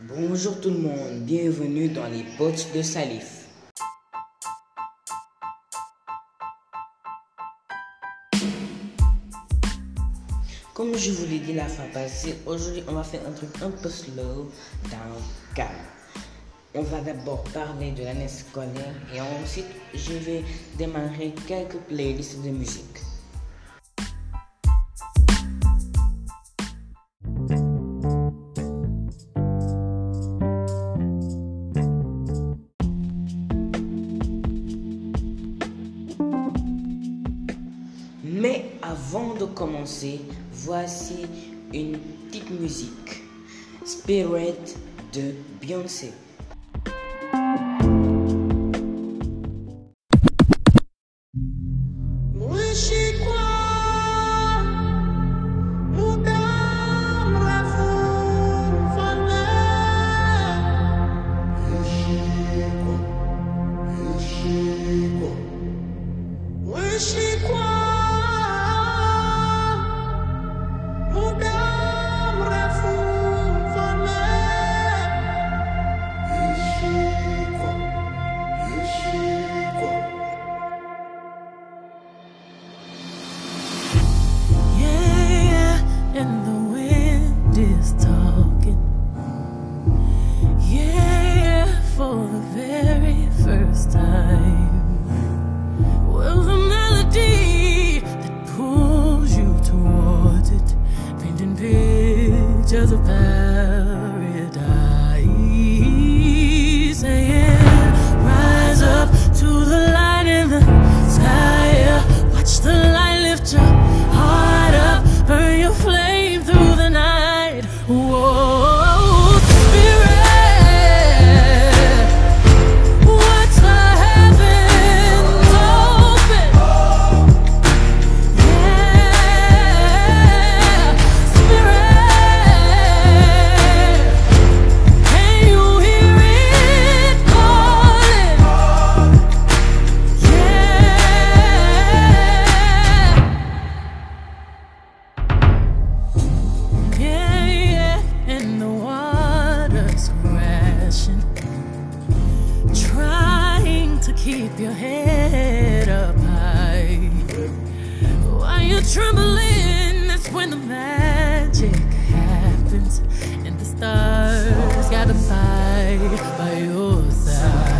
Bonjour tout le monde, bienvenue dans les potes de Salif. Comme je vous l'ai dit la fois passée, aujourd'hui on va faire un truc un peu slow, down, calme. On va d'abord parler de l'année scolaire et ensuite je vais démarrer quelques playlists de musique. Mais avant de commencer, voici une petite musique. Spirit de Beyoncé. To keep your head up high. While you're trembling, that's when the magic happens, and the stars gotta fight by your side.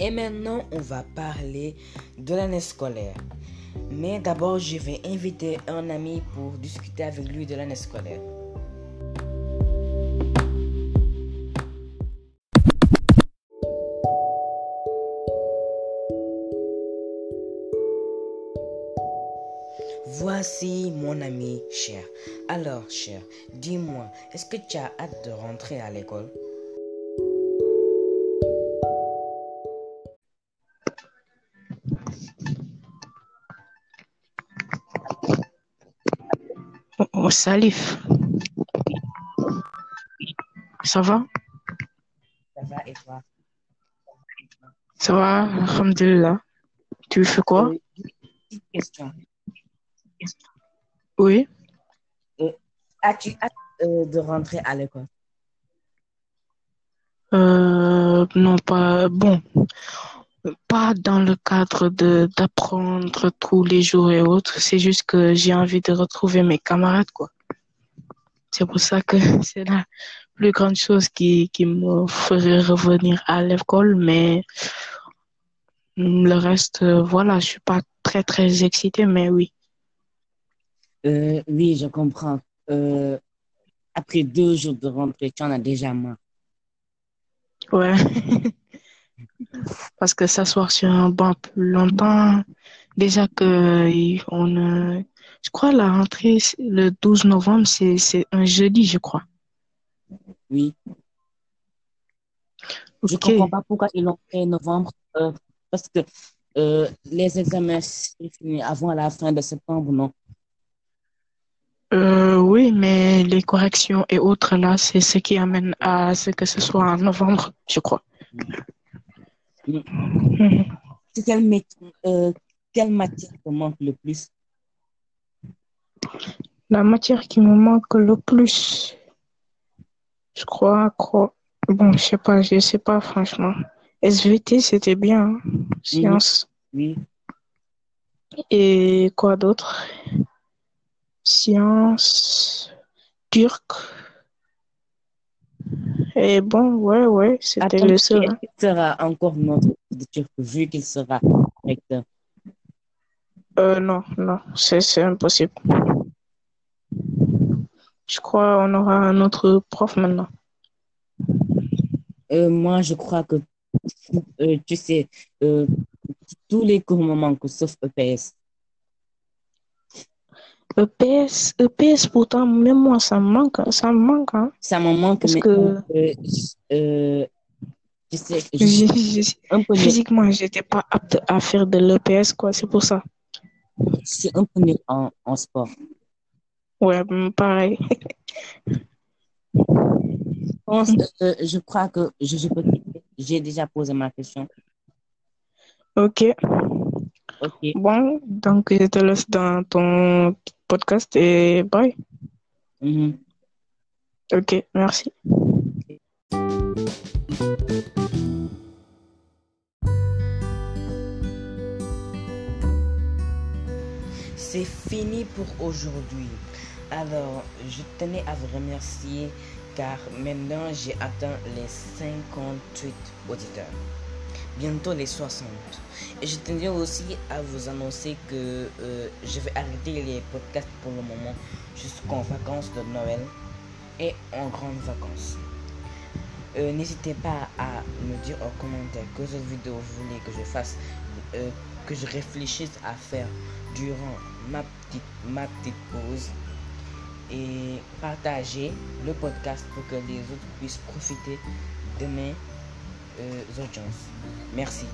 Et maintenant, on va parler de l'année scolaire. Mais d'abord, je vais inviter un ami pour discuter avec lui de l'année scolaire. Voici mon ami cher. Alors, cher, dis-moi, est-ce que tu as hâte de rentrer à l'école? Salif. Ça va Ça va? Et toi Ça va, alhamdulillah. Tu fais quoi? Euh, Petite question. Oui. As-tu hâte euh, de rentrer à l'école? Euh, non, pas bon. Pas dans le cadre de d'apprendre tous les jours et autres. C'est juste que j'ai envie de retrouver mes camarades, quoi. C'est pour ça que c'est la plus grande chose qui, qui me ferait revenir à l'école, mais le reste, euh, voilà, je suis pas très, très excitée, mais oui. Euh, Oui, je comprends. Euh, après deux jours de rentrée, tu en as déjà marre. Ouais. Parce que s'asseoir sur un banc plus longtemps, déjà que y- on, euh, je crois la rentrée le 12 novembre, c'est un jeudi, je crois. Oui. Je Ok. comprends pas pourquoi ils l'ont fait en novembre. euh, parce que euh, les examens sont finis avant la fin de septembre, non? Euh, oui, mais les corrections et autres là, c'est ce qui amène à ce que ce soit en novembre, je crois. Mm. Mhm. C'est quelle, euh, quelle matière te manque le plus? La matière qui me manque le plus, je crois, quoi? Bon, je sais pas, je sais pas franchement. SVT, c'était bien, hein, sciences. Oui. Et quoi d'autre? Sciences, turc. Et bon, ouais, ouais, c'était le hein. sera encore notre vu qu'il sera recteur? Euh, non, non, c'est, c'est impossible. Je crois on aura un autre prof maintenant. Euh, moi, je crois que, euh, tu sais, euh, tous les cours me manquent sauf EPS. EPS, EPS, pourtant, même moi, ça me manque, hein, ça me manque, hein. Ça me manque, Parce mais que euh, euh, sais, je un peu physiquement, j'étais pas apte à faire de l'EPS, quoi, c'est pour ça. suis un peu nul en, en sport. Ouais, pareil. Je pense, euh, je crois que je, je peux. J'ai déjà posé ma question. Ok. Ok. Bon, donc je te laisse dans ton podcast et bye. Mhm. Ok, merci. C'est fini pour aujourd'hui. Alors, je tenais à vous remercier car maintenant j'ai atteint les 58 auditeurs. Bientôt les 60. Et je tenais aussi à vous annoncer que euh, je vais arrêter les podcasts pour le moment jusqu'en vacances de Noël et en grandes vacances. Euh, N'hésitez pas à me dire en commentaire que cette vidéo vous voulez que je fasse, euh, que je réfléchisse à faire durant ma petite, ma petite pause et partagez le podcast pour que les autres puissent profiter de mes euh, audiences. Merci.